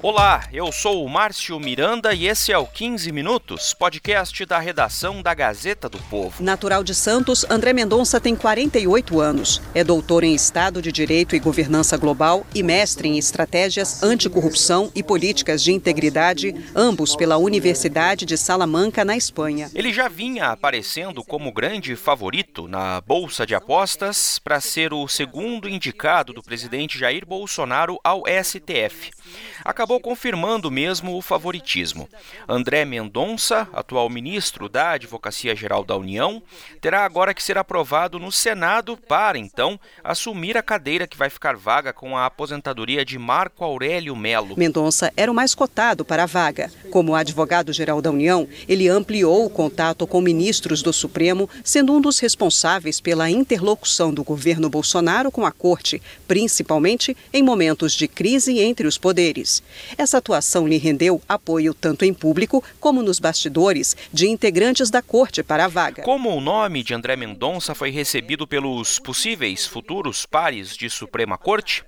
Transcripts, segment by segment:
Olá, eu sou o Márcio Miranda e esse é o 15 Minutos, podcast da redação da Gazeta do Povo. Natural de Santos, André Mendonça tem 48 anos. É doutor em Estado de Direito e Governança Global e mestre em Estratégias Anticorrupção e Políticas de Integridade, ambos pela Universidade de Salamanca, na Espanha. Ele já vinha aparecendo como grande favorito na Bolsa de Apostas para ser o segundo indicado do presidente Jair Bolsonaro ao STF. Acabou acabou confirmando mesmo o favoritismo. André Mendonça, atual ministro da Advocacia Geral da União, terá agora que ser aprovado no Senado para, então, assumir a cadeira que vai ficar vaga com a aposentadoria de Marco Aurélio Melo. Mendonça era o mais cotado para a vaga. Como advogado-geral da União, ele ampliou o contato com ministros do Supremo, sendo um dos responsáveis pela interlocução do governo Bolsonaro com a corte, principalmente em momentos de crise entre os poderes. Essa atuação lhe rendeu apoio tanto em público como nos bastidores de integrantes da corte para a vaga. Como o nome de André Mendonça foi recebido pelos possíveis futuros pares de Suprema Corte?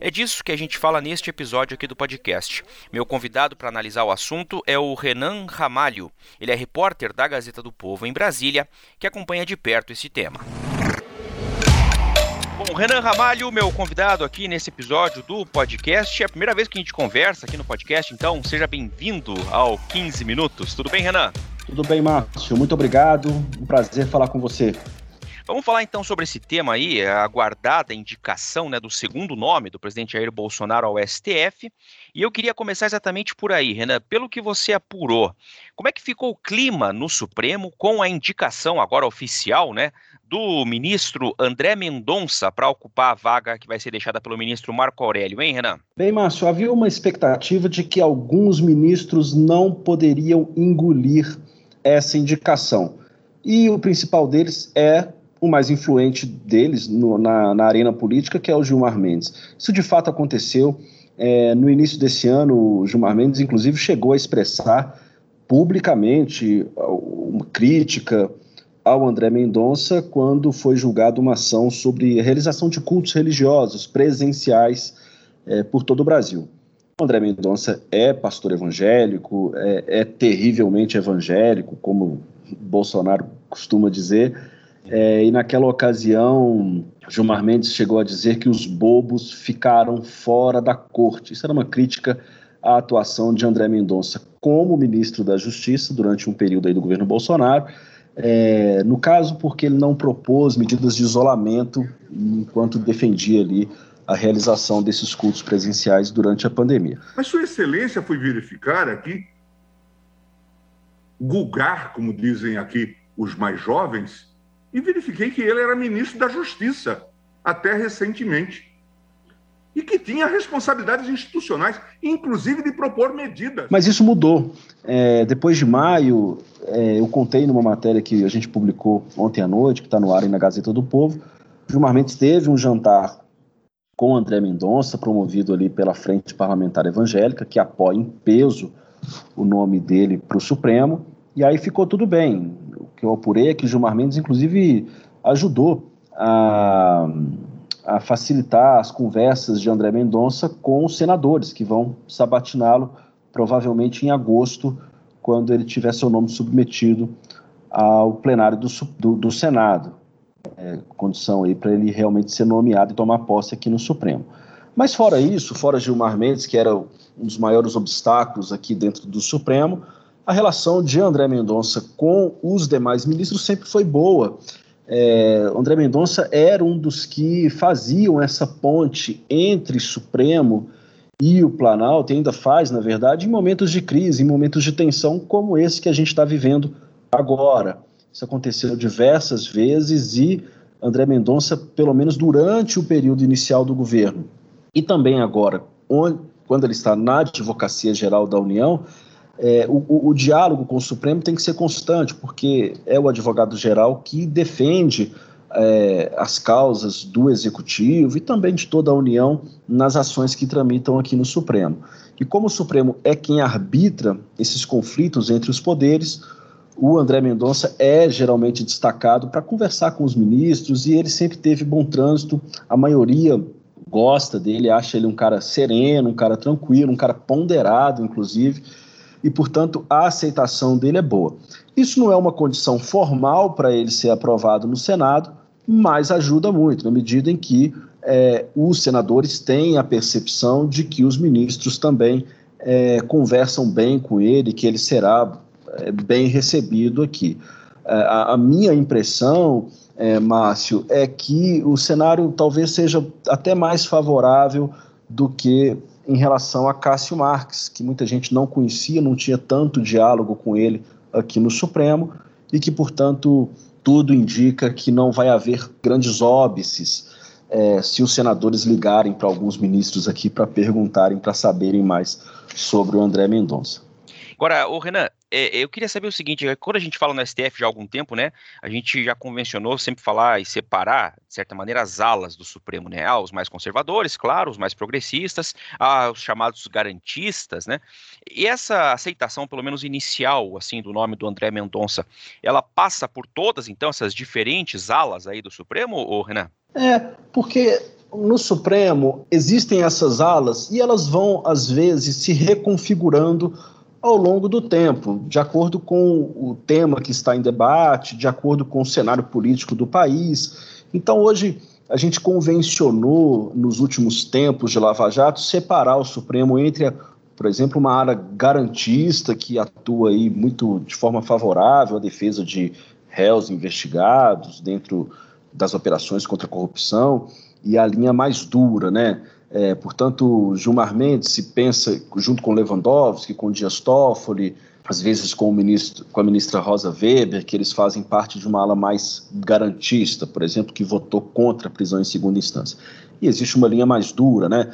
É disso que a gente fala neste episódio aqui do podcast. Meu convidado para analisar o assunto é o Renan Ramalho. Ele é repórter da Gazeta do Povo em Brasília, que acompanha de perto esse tema. Bom, Renan Ramalho, meu convidado aqui nesse episódio do podcast. É a primeira vez que a gente conversa aqui no podcast, então seja bem-vindo ao 15 Minutos. Tudo bem, Renan? Tudo bem, Márcio. Muito obrigado. Um prazer falar com você. Vamos falar então sobre esse tema aí, a aguardada indicação né, do segundo nome do presidente Jair Bolsonaro ao STF. E eu queria começar exatamente por aí, Renan. Pelo que você apurou, como é que ficou o clima no Supremo com a indicação agora oficial né, do ministro André Mendonça para ocupar a vaga que vai ser deixada pelo ministro Marco Aurélio, hein, Renan? Bem, Márcio, havia uma expectativa de que alguns ministros não poderiam engolir essa indicação. E o principal deles é o mais influente deles no, na, na, arena política, que é o Gilmar Mendes. Isso de fato aconteceu. É, no início desse ano, o Gilmar Mendes, inclusive, chegou a expressar publicamente uma crítica ao André Mendonça quando foi julgada uma ação sobre a realização de cultos religiosos presenciais é, por todo o Brasil. O André Mendonça é pastor evangélico, é, é terrivelmente evangélico, como Bolsonaro costuma dizer, é, e naquela ocasião, Gilmar Mendes chegou a dizer que os bobos ficaram fora da corte. Isso era uma crítica à atuação de André Mendonça como ministro da Justiça durante um período aí do governo Bolsonaro é, no caso, porque ele não propôs medidas de isolamento enquanto defendia ali a realização desses cultos presenciais durante a pandemia. Mas Sua Excelência foi verificar aqui, gulgar, como dizem aqui os mais jovens, e verifiquei que ele era ministro da Justiça até recentemente e que tinha responsabilidades institucionais, inclusive de propor medidas. Mas isso mudou. É, depois de maio, é, eu contei numa matéria que a gente publicou ontem à noite, que está no ar aí na Gazeta do Povo, Gilmar Mendes teve um jantar com André Mendonça, promovido ali pela Frente Parlamentar Evangélica, que apoia em peso o nome dele para o Supremo, e aí ficou tudo bem. O que eu apurei é que Gilmar Mendes, inclusive, ajudou a a facilitar as conversas de André Mendonça com os senadores que vão sabatiná-lo provavelmente em agosto, quando ele tiver seu nome submetido ao plenário do, do, do Senado. É, condição aí para ele realmente ser nomeado e tomar posse aqui no Supremo. Mas fora isso, fora Gilmar Mendes, que era um dos maiores obstáculos aqui dentro do Supremo, a relação de André Mendonça com os demais ministros sempre foi boa. É, André Mendonça era um dos que faziam essa ponte entre Supremo e o Planalto, e ainda faz, na verdade, em momentos de crise, em momentos de tensão como esse que a gente está vivendo agora. Isso aconteceu diversas vezes e André Mendonça, pelo menos durante o período inicial do governo, e também agora, onde, quando ele está na Advocacia Geral da União, é, o, o, diálogo com o Supremo tem que ser constante, porque é o advogado-geral que defende é, as causas do Executivo e também de toda a União nas ações que tramitam aqui no Supremo. E como o Supremo é quem arbitra esses conflitos entre os poderes, o André Mendonça é geralmente destacado para conversar com os ministros e ele sempre teve bom trânsito. A maioria gosta dele, acha ele um cara sereno, um cara tranquilo, um cara ponderado, inclusive, e portanto a aceitação dele é boa. Isso não é uma condição formal para ele ser aprovado no Senado, mas ajuda muito, na medida em que é, os senadores têm a percepção de que os ministros também é, conversam bem com ele, que ele será é, bem recebido aqui. É, a, a, minha impressão, é, Márcio, é que o cenário talvez seja até mais favorável do que em relação a Cássio Marques, que muita gente não conhecia, não tinha tanto diálogo com ele aqui no Supremo e que, portanto, tudo indica que não vai haver grandes óbices é, se os senadores ligarem para alguns ministros aqui para perguntarem, para saberem mais sobre o André Mendonça. Agora, o Renan, é, eu queria saber o seguinte: é, quando a gente fala no STF já há algum tempo, né? A gente já convencionou sempre falar e separar, de certa maneira, as alas do Supremo, né? Ah, os mais conservadores, claro, os mais progressistas, ah, os chamados garantistas, né? E essa aceitação, pelo menos inicial, assim, do nome do André Mendonça, ela passa por todas, então, essas diferentes alas aí do Supremo, ou Renan? É, porque no Supremo existem essas alas e elas vão, às vezes, se reconfigurando ao longo do tempo, de acordo com o tema que está em debate, de acordo com o cenário político do país. Então, hoje, a gente convencionou, nos últimos tempos de Lava Jato, separar o Supremo entre, a, por exemplo, uma área garantista que atua aí muito de forma favorável à defesa de réus investigados dentro das operações contra a corrupção, e a linha mais dura, né? É, portanto, Gilmar Mendes se pensa, junto com Lewandowski, com Dias Toffoli, às vezes com, o ministro, com a ministra Rosa Weber, que eles fazem parte de uma ala mais garantista, por exemplo, que votou contra a prisão em segunda instância. E existe uma linha mais dura, né?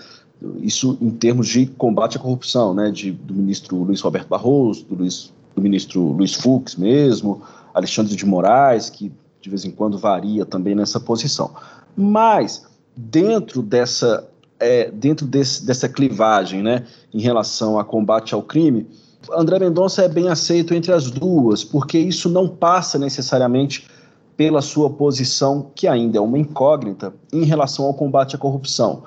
Isso em termos de combate à corrupção, né? De, do ministro Luiz Roberto Barroso, do, Luiz, do ministro Luiz Fux mesmo, Alexandre de Moraes, que de vez em quando varia também nessa posição. Mas, dentro dessa é, dentro desse, dessa clivagem né, em relação a combate ao crime, André Mendonça é bem aceito entre as duas, porque isso não passa necessariamente pela sua posição, que ainda é uma incógnita, em relação ao combate à corrupção.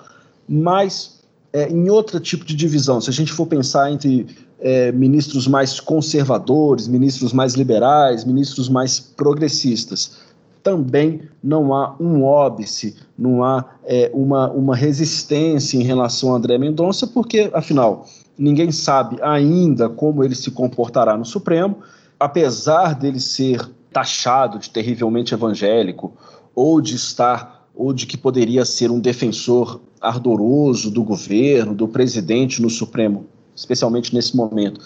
Mas é, em outro tipo de divisão, se a gente for pensar entre é, ministros mais conservadores, ministros mais liberais, ministros mais progressistas, também não há um óbice, não há é, uma, uma resistência em relação a André Mendonça, porque, afinal, ninguém sabe ainda como ele se comportará no Supremo, apesar dele ser taxado de terrivelmente evangélico, ou de estar, ou de que poderia ser um defensor ardoroso do governo, do presidente no Supremo, especialmente nesse momento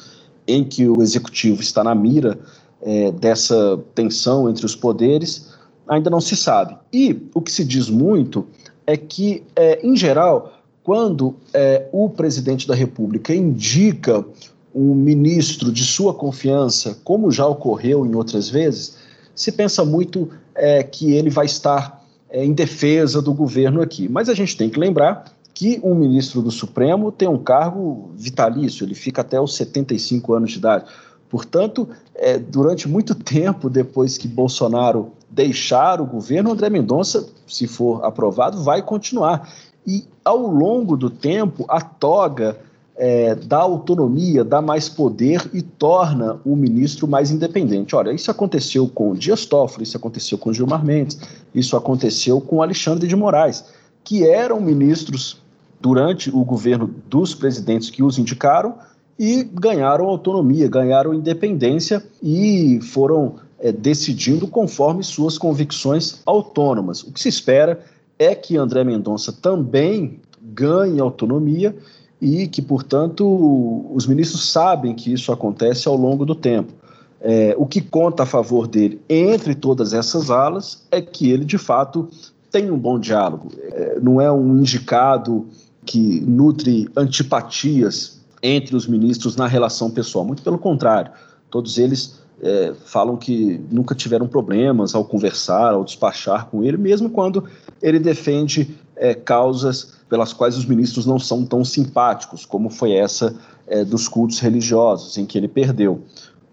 em que o executivo está na mira é, dessa tensão entre os poderes, ainda não se sabe. E o que se diz muito é que, é, em geral, quando é, o presidente da República indica um ministro de sua confiança, como já ocorreu em outras vezes, se pensa muito é, que ele vai estar é, em defesa do governo aqui. Mas a gente tem que lembrar que um ministro do Supremo tem um cargo vitalício, ele fica até os 75 anos de idade. Portanto, é, durante muito tempo depois que Bolsonaro deixar o governo, André Mendonça, se for aprovado, vai continuar. E ao longo do tempo, a toga é, dá autonomia, dá mais poder e torna o ministro mais independente. Olha, isso aconteceu com Dias Toffoli, isso aconteceu com Gilmar Mendes, isso aconteceu com Alexandre de Moraes, que eram ministros durante o governo dos presidentes que os indicaram e ganharam autonomia, ganharam independência e foram é, decidindo conforme suas convicções autônomas. O que se espera é que André Mendonça também ganhe autonomia e que, portanto, os ministros sabem que isso acontece ao longo do tempo. É, o que conta a favor dele entre todas essas alas é que ele, de fato, tem um bom diálogo. É, não é um indicado que nutre antipatias entre os ministros na relação pessoal. Muito pelo contrário, todos eles é, falam que nunca tiveram problemas ao conversar, ao despachar com ele, mesmo quando ele defende é, causas pelas quais os ministros não são tão simpáticos, como foi essa é, dos cultos religiosos, em que ele perdeu.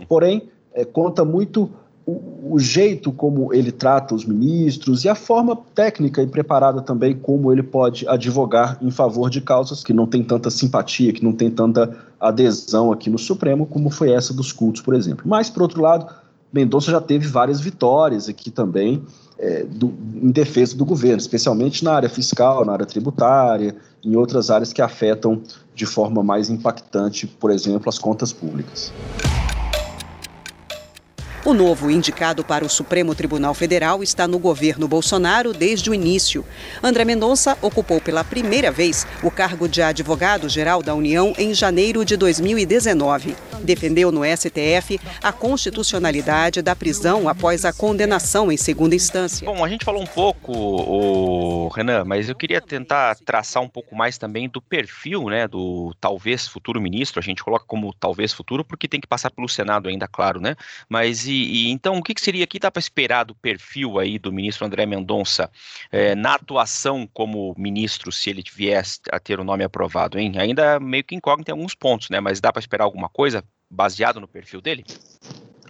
Porém, é, conta muito o, o, jeito como ele trata os ministros e a forma técnica e preparada também como ele pode advogar em favor de causas que não tem tanta simpatia, que não tem tanta adesão aqui no Supremo, como foi essa dos cultos, por exemplo. Mas, por outro lado, Mendonça já teve várias vitórias aqui também é, do, em defesa do governo, especialmente na área fiscal, na área tributária, em outras áreas que afetam de forma mais impactante, por exemplo, as contas públicas. O novo indicado para o Supremo Tribunal Federal está no governo Bolsonaro desde o início. André Mendonça ocupou pela primeira vez o cargo de advogado-geral da União em janeiro de 2019. Defendeu no STF a constitucionalidade da prisão após a condenação em segunda instância. Bom, a gente falou um pouco, o Renan, mas eu queria tentar traçar um pouco mais também do perfil, né, do talvez futuro ministro. A gente coloca como talvez futuro porque tem que passar pelo Senado ainda, claro, né? Mas e e, então, o que, que seria que dá para esperar do perfil aí do ministro André Mendonça é, na atuação como ministro, se ele viesse a ter o nome aprovado, hein? Ainda meio que incógnito em alguns pontos, né? Mas dá para esperar alguma coisa baseado no perfil dele?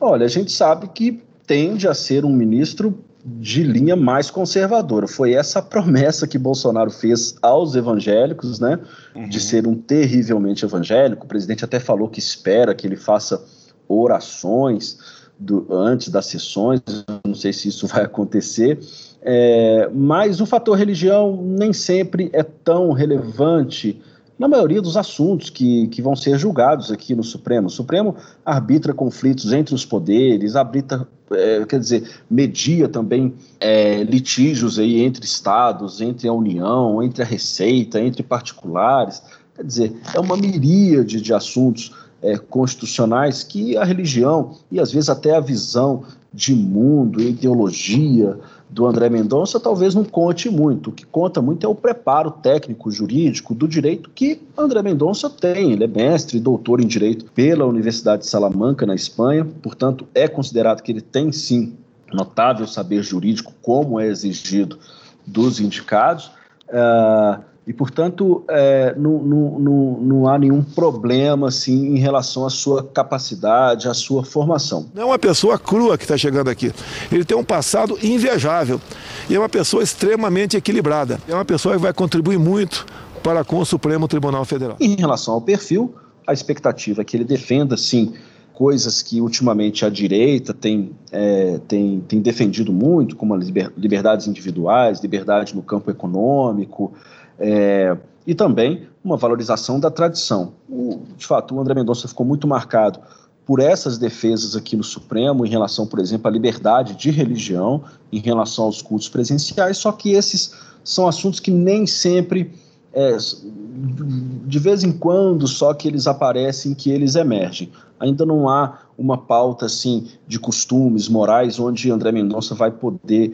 Olha, a gente sabe que tende a ser um ministro de linha mais conservadora. Foi essa a promessa que Bolsonaro fez aos evangélicos, né? Uhum. De ser um terrivelmente evangélico. O presidente até falou que espera que ele faça orações do, antes das sessões, não sei se isso vai acontecer, é, mas o fator religião nem sempre é tão relevante na maioria dos assuntos que, que vão ser julgados aqui no Supremo. O Supremo arbitra conflitos entre os poderes, arbitra, é, quer dizer, media também é, litígios aí entre estados, entre a União, entre a Receita, entre particulares. Quer dizer, é uma miríade de assuntos é, constitucionais que a religião e às vezes até a visão de mundo, ideologia do André Mendonça talvez não conte muito. O que conta muito é o preparo técnico jurídico do direito que André Mendonça tem. Ele é mestre doutor em direito pela Universidade de Salamanca, na Espanha, portanto, é considerado que ele tem sim notável saber jurídico, como é exigido dos indicados. Uh, e, portanto, é, não, não, não, não, há nenhum problema assim, em relação à sua capacidade, à sua formação. Não é uma pessoa crua que está chegando aqui. Ele tem um passado invejável e é uma pessoa extremamente equilibrada. É uma pessoa que vai contribuir muito para com o Supremo Tribunal Federal. Em relação ao perfil, a expectativa é que ele defenda, sim, coisas que ultimamente a direita tem, é, tem, tem defendido muito, como as liberdades individuais, liberdade no campo econômico, é, e também uma valorização da tradição. O, de fato, o André Mendonça ficou muito marcado por essas defesas aqui no Supremo em relação, por exemplo, à liberdade de religião, em relação aos cultos presenciais, só que esses são assuntos que nem sempre, é, de vez em quando, só que eles aparecem, que eles emergem. Ainda não há uma pauta assim de costumes morais onde André Mendonça vai poder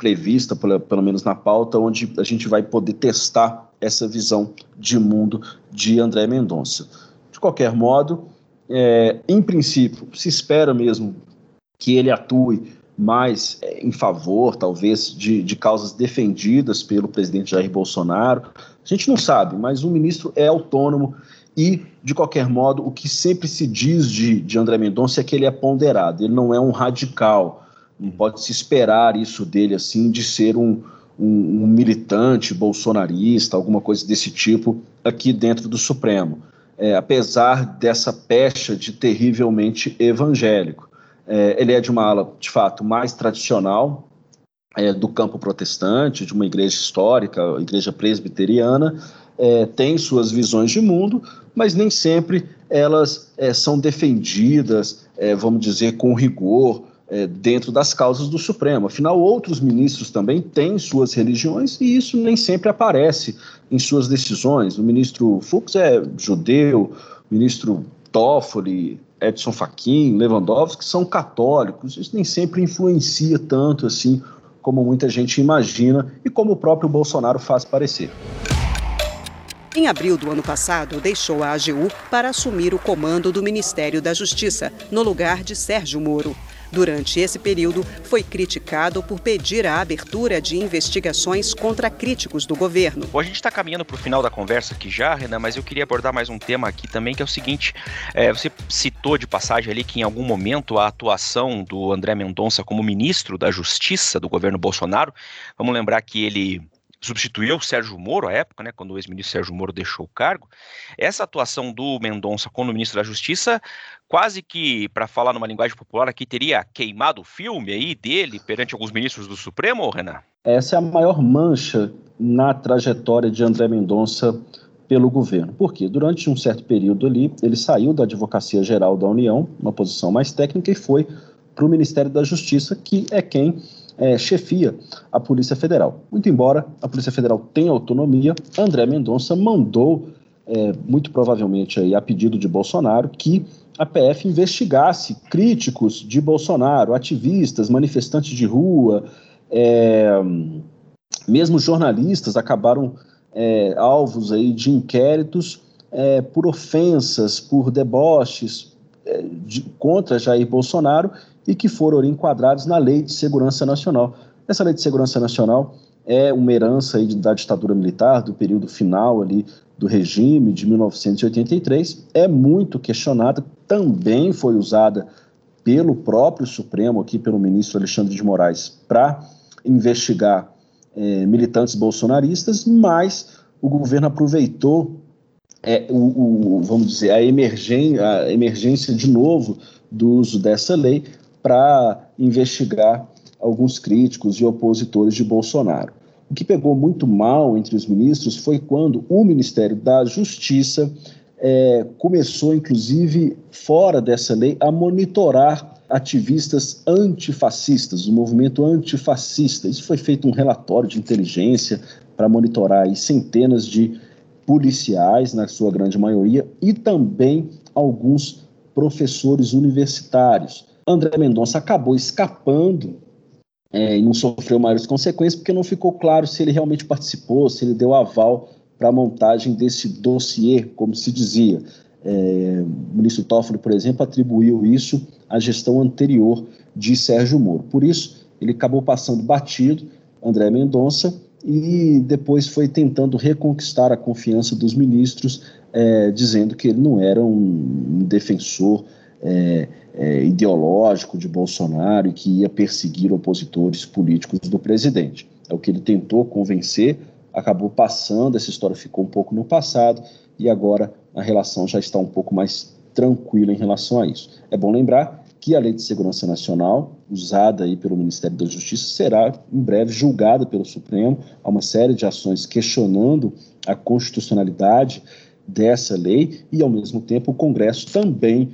prevista, pelo, menos na pauta, onde a gente vai poder testar essa visão de mundo de André Mendonça. De qualquer modo, é, em princípio, se espera mesmo que ele atue mais é, em favor, talvez, de, de causas defendidas pelo presidente Jair Bolsonaro. A gente não sabe, mas o ministro é autônomo e, de qualquer modo, o que sempre se diz de, de André Mendonça é que ele é ponderado, ele não é um radical não pode se esperar isso dele assim de ser um, um, um, militante bolsonarista, alguma coisa desse tipo aqui dentro do Supremo. É, apesar dessa pecha de terrivelmente evangélico. É, ele é de uma ala, de fato, mais tradicional é, do campo protestante, de uma igreja histórica, igreja presbiteriana, é, tem suas visões de mundo, mas nem sempre elas é, são defendidas, é, vamos dizer, com rigor é, dentro das causas do Supremo. Afinal, outros ministros também têm suas religiões e isso nem sempre aparece em suas decisões. O ministro Fux é judeu, o ministro Toffoli Edson Fachin, Lewandowski, são católicos. Isso nem sempre influencia tanto assim como muita gente imagina e como o próprio Bolsonaro faz parecer. Em abril do ano passado, deixou a AGU para assumir o comando do Ministério da Justiça, no lugar de Sérgio Moro. Durante esse período, foi criticado por pedir a abertura de investigações contra críticos do governo. Bom, a gente está caminhando para o final da conversa aqui já, Renan, mas eu queria abordar mais um tema aqui também, que é o seguinte: é, você citou de passagem ali que em algum momento a atuação do André Mendonça como ministro da Justiça do governo Bolsonaro, vamos lembrar que ele substituiu o Sérgio Moro à época, né, quando o ex-ministro Sérgio Moro deixou o cargo. Essa atuação do Mendonça como ministro da Justiça, quase que, para falar numa linguagem popular aqui, teria queimado o filme aí dele perante alguns ministros do Supremo, Renan? Essa é a maior mancha na trajetória de André Mendonça pelo governo. Porque durante um certo período ali, ele saiu da Advocacia Geral da União, uma posição mais técnica, e foi para o Ministério da Justiça, que é quem é, chefia a Polícia Federal. Muito embora a Polícia Federal tenha autonomia, André Mendonça mandou, é, muito provavelmente aí, a pedido de Bolsonaro, que a PF investigasse críticos de Bolsonaro, ativistas, manifestantes de rua, é, mesmo jornalistas acabaram é, alvos aí de inquéritos é, por ofensas, por deboches é, de, contra Jair Bolsonaro e que foram enquadrados na Lei de Segurança Nacional. Essa Lei de Segurança Nacional é uma herança da ditadura militar, do período final ali do regime de 1983, é muito questionada, também foi usada pelo próprio Supremo, aqui pelo ministro Alexandre de Moraes, para investigar é, militantes bolsonaristas, mas o governo aproveitou é, o, o, vamos dizer, a, emergen, a emergência de novo do uso dessa lei para investigar alguns críticos e opositores de Bolsonaro. O que pegou muito mal entre os ministros foi quando o Ministério da Justiça é, começou, inclusive, fora dessa lei, a monitorar ativistas antifascistas, o movimento antifascista. Isso foi feito um relatório de inteligência para monitorar aí, centenas de policiais, na sua grande maioria, e também alguns professores universitários. André Mendonça acabou escapando é, e não sofreu maiores consequências porque não ficou claro se ele realmente participou, se ele deu aval para a montagem desse dossiê, como se dizia. É, o ministro Toffoli, por exemplo, atribuiu isso à gestão anterior de Sérgio Moro. Por isso, ele acabou passando batido, André Mendonça, e depois foi tentando reconquistar a confiança dos ministros, é, dizendo que ele não era um defensor é, é, ideológico de Bolsonaro e que ia perseguir opositores políticos do presidente. É o que ele tentou convencer, acabou passando, essa história ficou um pouco no passado e agora a relação já está um pouco mais tranquila em relação a isso. É bom lembrar que a Lei de Segurança Nacional, usada aí pelo Ministério da Justiça, será em breve julgada pelo Supremo. Há uma série de ações questionando a constitucionalidade dessa lei e, ao mesmo tempo, o Congresso também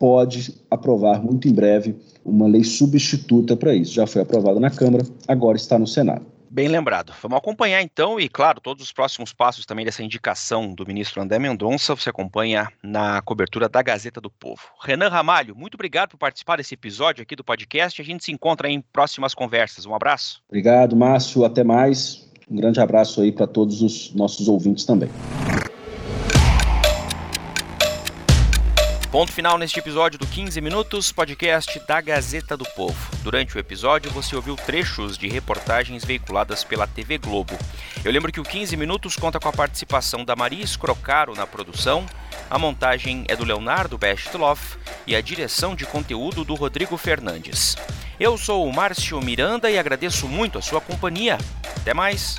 pode aprovar muito em breve uma lei substituta para isso. Já foi aprovada na Câmara, agora está no Senado. Bem lembrado. Vamos acompanhar então, e claro, todos os próximos passos também dessa indicação do ministro André Mendonça, você acompanha na cobertura da Gazeta do Povo. Renan Ramalho, muito obrigado por participar desse episódio aqui do podcast. A gente se encontra em próximas conversas. Um abraço. Obrigado, Márcio. Até mais. Um grande abraço aí para todos os nossos ouvintes também. Ponto final neste episódio do 15 Minutos, podcast da Gazeta do Povo. Durante o episódio, você ouviu trechos de reportagens veiculadas pela TV Globo. Eu lembro que o 15 Minutos conta com a participação da Maria Escrocaro na produção, a montagem é do Leonardo Bestloff e a direção de conteúdo do Rodrigo Fernandes. Eu sou o Márcio Miranda e agradeço muito a sua companhia. Até mais!